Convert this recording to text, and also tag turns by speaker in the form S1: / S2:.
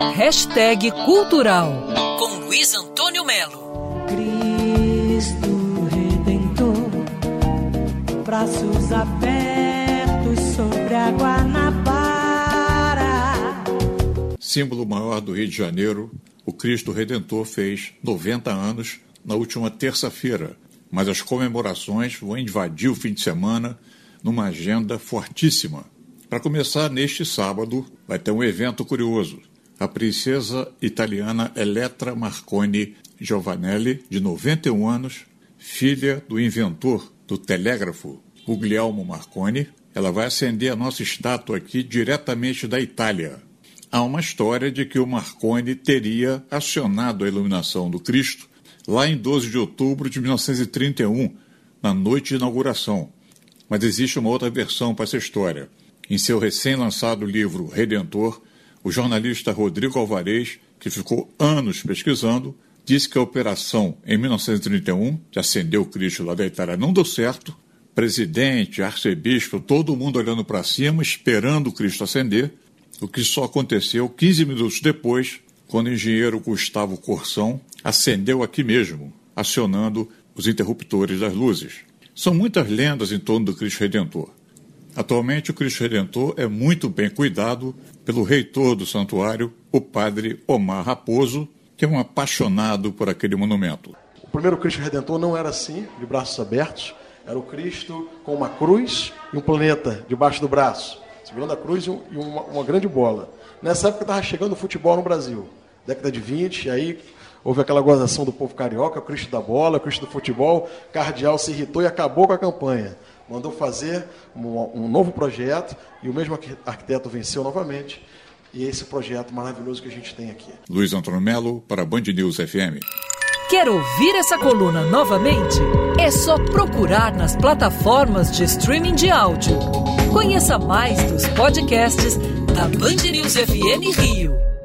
S1: Hashtag Cultural com Luiz Antônio Melo.
S2: Cristo Redentor, braços abertos sobre a Guanabara.
S3: Símbolo maior do Rio de Janeiro, o Cristo Redentor fez 90 anos na última terça-feira, mas as comemorações vão invadir o fim de semana numa agenda fortíssima. Para começar, neste sábado, vai ter um evento curioso a princesa italiana Elettra Marconi Giovanelli, de 91 anos, filha do inventor do telégrafo Guglielmo Marconi, ela vai acender a nossa estátua aqui diretamente da Itália. Há uma história de que o Marconi teria acionado a iluminação do Cristo lá em 12 de outubro de 1931, na noite de inauguração. Mas existe uma outra versão para essa história. Em seu recém-lançado livro Redentor, o jornalista Rodrigo Alvarez, que ficou anos pesquisando, disse que a operação em 1931, de acender o Cristo lá da Itália, não deu certo. Presidente, arcebispo, todo mundo olhando para cima, esperando o Cristo acender, o que só aconteceu 15 minutos depois, quando o engenheiro Gustavo Corsão acendeu aqui mesmo, acionando os interruptores das luzes. São muitas lendas em torno do Cristo Redentor. Atualmente, o Cristo Redentor é muito bem cuidado pelo reitor do santuário, o padre Omar Raposo, que é um apaixonado por aquele monumento.
S4: O primeiro Cristo Redentor não era assim, de braços abertos. Era o Cristo com uma cruz e um planeta debaixo do braço, segurando a cruz e uma, uma grande bola. Nessa época estava chegando o futebol no Brasil, década de 20, aí houve aquela gozação do povo carioca, o Cristo da bola, o Cristo do futebol. Cardeal se irritou e acabou com a campanha mandou fazer um, um novo projeto e o mesmo arquiteto venceu novamente. E esse projeto maravilhoso que a gente tem aqui.
S3: Luiz Antônio Melo para Band News FM.
S1: Quer ouvir essa coluna novamente? É só procurar nas plataformas de streaming de áudio. Conheça mais dos podcasts da Band News FM Rio.